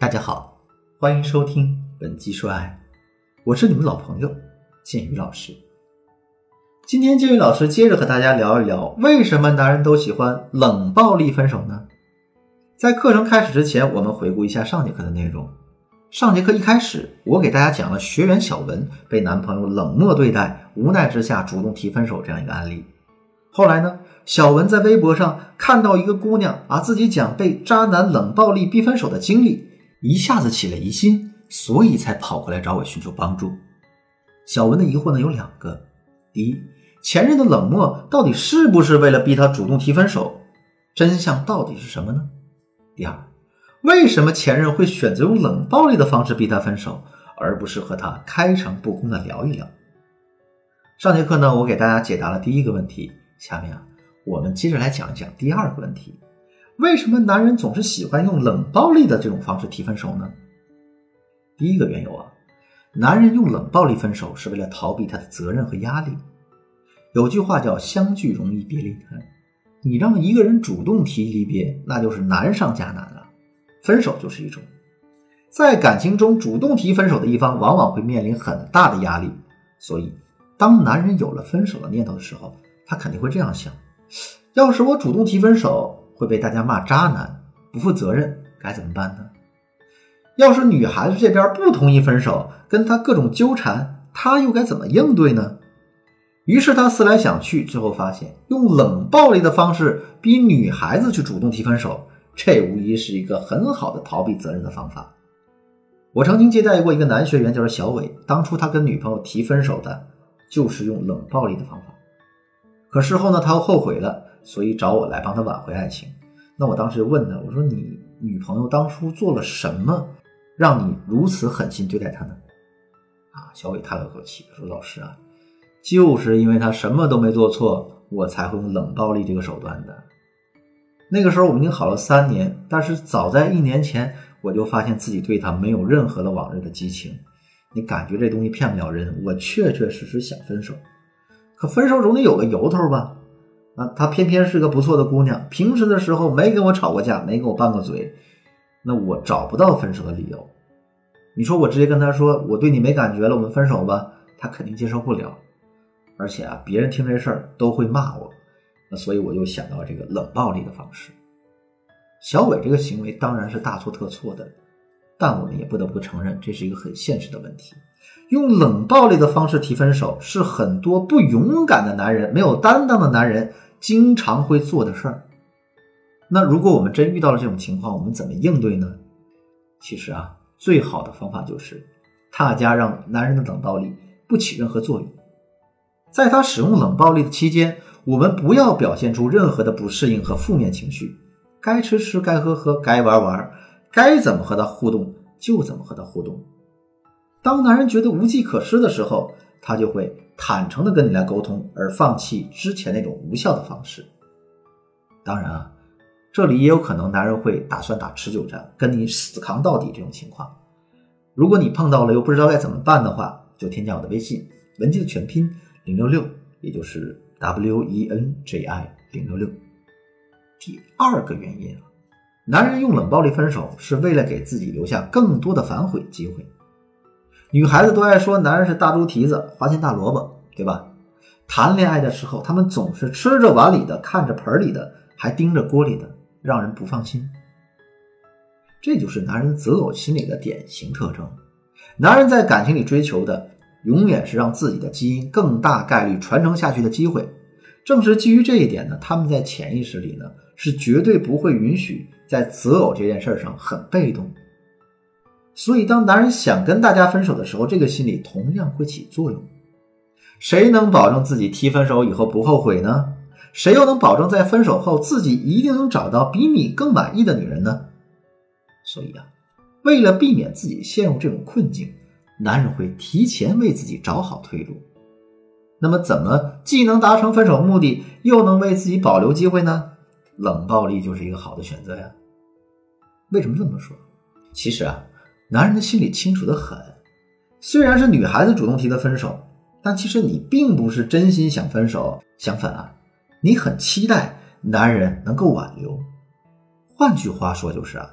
大家好，欢迎收听本期说爱，我是你们老朋友建宇老师。今天建宇老师接着和大家聊一聊，为什么男人都喜欢冷暴力分手呢？在课程开始之前，我们回顾一下上节课的内容。上节课一开始，我给大家讲了学员小文被男朋友冷漠对待，无奈之下主动提分手这样一个案例。后来呢，小文在微博上看到一个姑娘啊自己讲被渣男冷暴力逼分手的经历。一下子起了疑心，所以才跑过来找我寻求帮助。小文的疑惑呢有两个：第一，前任的冷漠到底是不是为了逼他主动提分手？真相到底是什么呢？第二，为什么前任会选择用冷暴力的方式逼他分手，而不是和他开诚布公的聊一聊？上节课呢，我给大家解答了第一个问题，下面啊，我们接着来讲一讲第二个问题。为什么男人总是喜欢用冷暴力的这种方式提分手呢？第一个缘由啊，男人用冷暴力分手是为了逃避他的责任和压力。有句话叫“相聚容易别离难”，你让一个人主动提离别，那就是难上加难了。分手就是一种，在感情中主动提分手的一方往往会面临很大的压力，所以当男人有了分手的念头的时候，他肯定会这样想：要是我主动提分手。会被大家骂渣男不负责任，该怎么办呢？要是女孩子这边不同意分手，跟他各种纠缠，他又该怎么应对呢？于是他思来想去，最后发现用冷暴力的方式逼女孩子去主动提分手，这无疑是一个很好的逃避责任的方法。我曾经接待过一个男学员，叫做小伟，当初他跟女朋友提分手的就是用冷暴力的方法，可事后呢，他又后悔了。所以找我来帮他挽回爱情，那我当时就问他，我说你女朋友当初做了什么，让你如此狠心对待她呢？啊，小伟叹了口气说：“老师啊，就是因为她什么都没做错，我才会用冷暴力这个手段的。那个时候我们已经好了三年，但是早在一年前，我就发现自己对她没有任何的往日的激情。你感觉这东西骗不了人，我确确实实想分手，可分手总得有个由头吧？”啊，她偏偏是个不错的姑娘，平时的时候没跟我吵过架，没跟我拌过嘴，那我找不到分手的理由。你说我直接跟她说我对你没感觉了，我们分手吧，她肯定接受不了。而且啊，别人听这事儿都会骂我，那所以我就想到这个冷暴力的方式。小伟这个行为当然是大错特错的，但我们也不得不承认这是一个很现实的问题。用冷暴力的方式提分手，是很多不勇敢的男人、没有担当的男人经常会做的事儿。那如果我们真遇到了这种情况，我们怎么应对呢？其实啊，最好的方法就是大家让男人的冷暴力不起任何作用。在他使用冷暴力的期间，我们不要表现出任何的不适应和负面情绪，该吃吃，该喝喝，该玩玩，该怎么和他互动就怎么和他互动。当男人觉得无计可施的时候，他就会坦诚的跟你来沟通，而放弃之前那种无效的方式。当然啊，这里也有可能男人会打算打持久战，跟你死扛到底这种情况。如果你碰到了又不知道该怎么办的话，就添加我的微信文姬的全拼零六六，也就是 W E N J I 零六六。第二个原因啊，男人用冷暴力分手是为了给自己留下更多的反悔机会。女孩子都爱说男人是大猪蹄子、花心大萝卜，对吧？谈恋爱的时候，他们总是吃着碗里的，看着盆里的，还盯着锅里的，让人不放心。这就是男人择偶心理的典型特征。男人在感情里追求的，永远是让自己的基因更大概率传承下去的机会。正是基于这一点呢，他们在潜意识里呢，是绝对不会允许在择偶这件事上很被动。所以，当男人想跟大家分手的时候，这个心理同样会起作用。谁能保证自己提分手以后不后悔呢？谁又能保证在分手后自己一定能找到比你更满意的女人呢？所以啊，为了避免自己陷入这种困境，男人会提前为自己找好退路。那么，怎么既能达成分手目的，又能为自己保留机会呢？冷暴力就是一个好的选择呀。为什么这么说？其实啊。男人的心里清楚的很，虽然是女孩子主动提的分手，但其实你并不是真心想分手，相反啊，你很期待男人能够挽留。换句话说就是啊，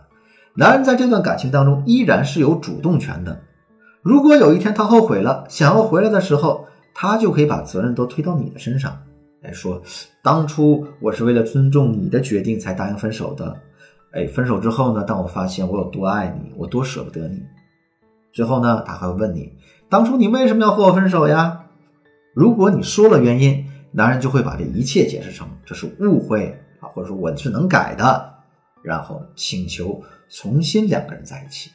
男人在这段感情当中依然是有主动权的。如果有一天他后悔了，想要回来的时候，他就可以把责任都推到你的身上，来说当初我是为了尊重你的决定才答应分手的。哎，分手之后呢，当我发现我有多爱你，我多舍不得你，最后呢，他还会问你，当初你为什么要和我分手呀？如果你说了原因，男人就会把这一切解释成这是误会啊，或者说我是能改的，然后请求重新两个人在一起。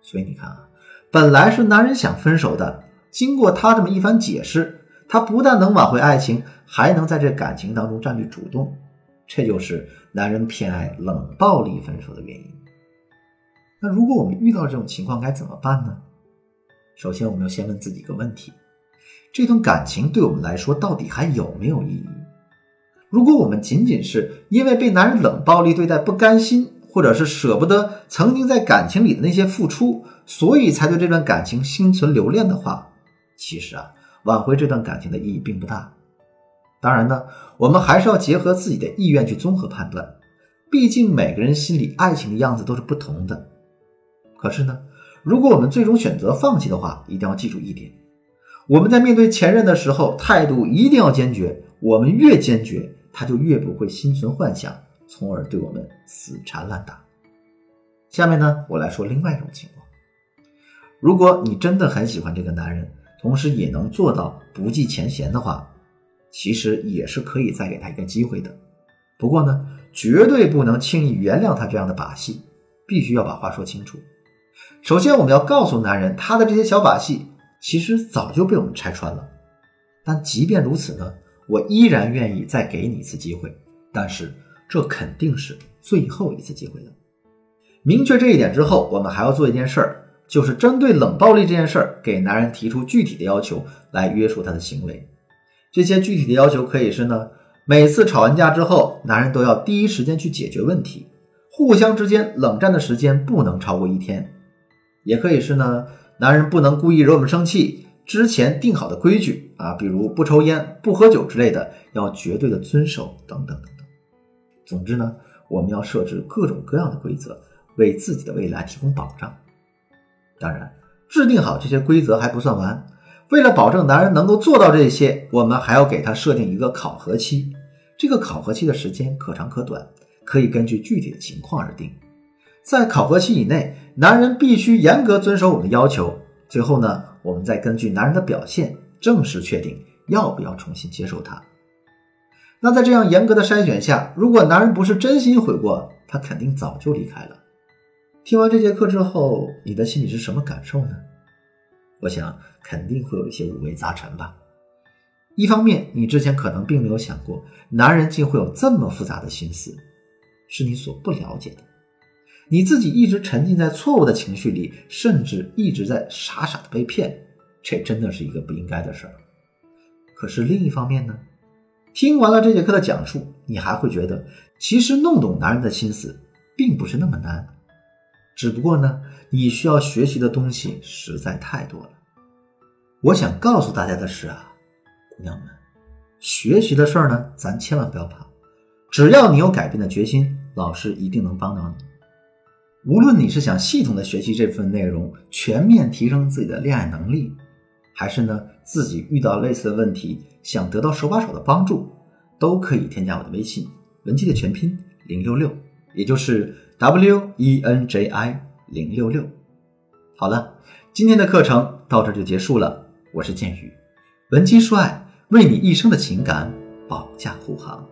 所以你看啊。本来是男人想分手的，经过他这么一番解释，他不但能挽回爱情，还能在这感情当中占据主动，这就是男人偏爱冷暴力分手的原因。那如果我们遇到这种情况该怎么办呢？首先，我们要先问自己一个问题：这段感情对我们来说到底还有没有意义？如果我们仅仅是因为被男人冷暴力对待不甘心，或者是舍不得曾经在感情里的那些付出，所以才对这段感情心存留恋的话，其实啊，挽回这段感情的意义并不大。当然呢，我们还是要结合自己的意愿去综合判断，毕竟每个人心里爱情的样子都是不同的。可是呢，如果我们最终选择放弃的话，一定要记住一点：我们在面对前任的时候，态度一定要坚决。我们越坚决，他就越不会心存幻想。从而对我们死缠烂打。下面呢，我来说另外一种情况：如果你真的很喜欢这个男人，同时也能做到不计前嫌的话，其实也是可以再给他一个机会的。不过呢，绝对不能轻易原谅他这样的把戏，必须要把话说清楚。首先，我们要告诉男人，他的这些小把戏其实早就被我们拆穿了。但即便如此呢，我依然愿意再给你一次机会。但是。这肯定是最后一次机会了。明确这一点之后，我们还要做一件事儿，就是针对冷暴力这件事儿，给男人提出具体的要求来约束他的行为。这些具体的要求可以是呢，每次吵完架之后，男人都要第一时间去解决问题，互相之间冷战的时间不能超过一天。也可以是呢，男人不能故意惹我们生气，之前定好的规矩啊，比如不抽烟、不喝酒之类的，要绝对的遵守等等等等。总之呢，我们要设置各种各样的规则，为自己的未来提供保障。当然，制定好这些规则还不算完，为了保证男人能够做到这些，我们还要给他设定一个考核期。这个考核期的时间可长可短，可以根据具体的情况而定。在考核期以内，男人必须严格遵守我们的要求。最后呢，我们再根据男人的表现，正式确定要不要重新接受他。那在这样严格的筛选下，如果男人不是真心悔过，他肯定早就离开了。听完这节课之后，你的心里是什么感受呢？我想肯定会有一些五味杂陈吧。一方面，你之前可能并没有想过，男人竟会有这么复杂的心思，是你所不了解的。你自己一直沉浸在错误的情绪里，甚至一直在傻傻的被骗，这真的是一个不应该的事儿。可是另一方面呢？听完了这节课的讲述，你还会觉得，其实弄懂男人的心思并不是那么难，只不过呢，你需要学习的东西实在太多了。我想告诉大家的是啊，姑娘们，学习的事儿呢，咱千万不要怕，只要你有改变的决心，老师一定能帮到你。无论你是想系统的学习这份内容，全面提升自己的恋爱能力。还是呢，自己遇到类似的问题，想得到手把手的帮助，都可以添加我的微信文姬的全拼零六六，也就是 W E N J I 零六六。好了，今天的课程到这就结束了。我是剑宇，文姬说爱，为你一生的情感保驾护航。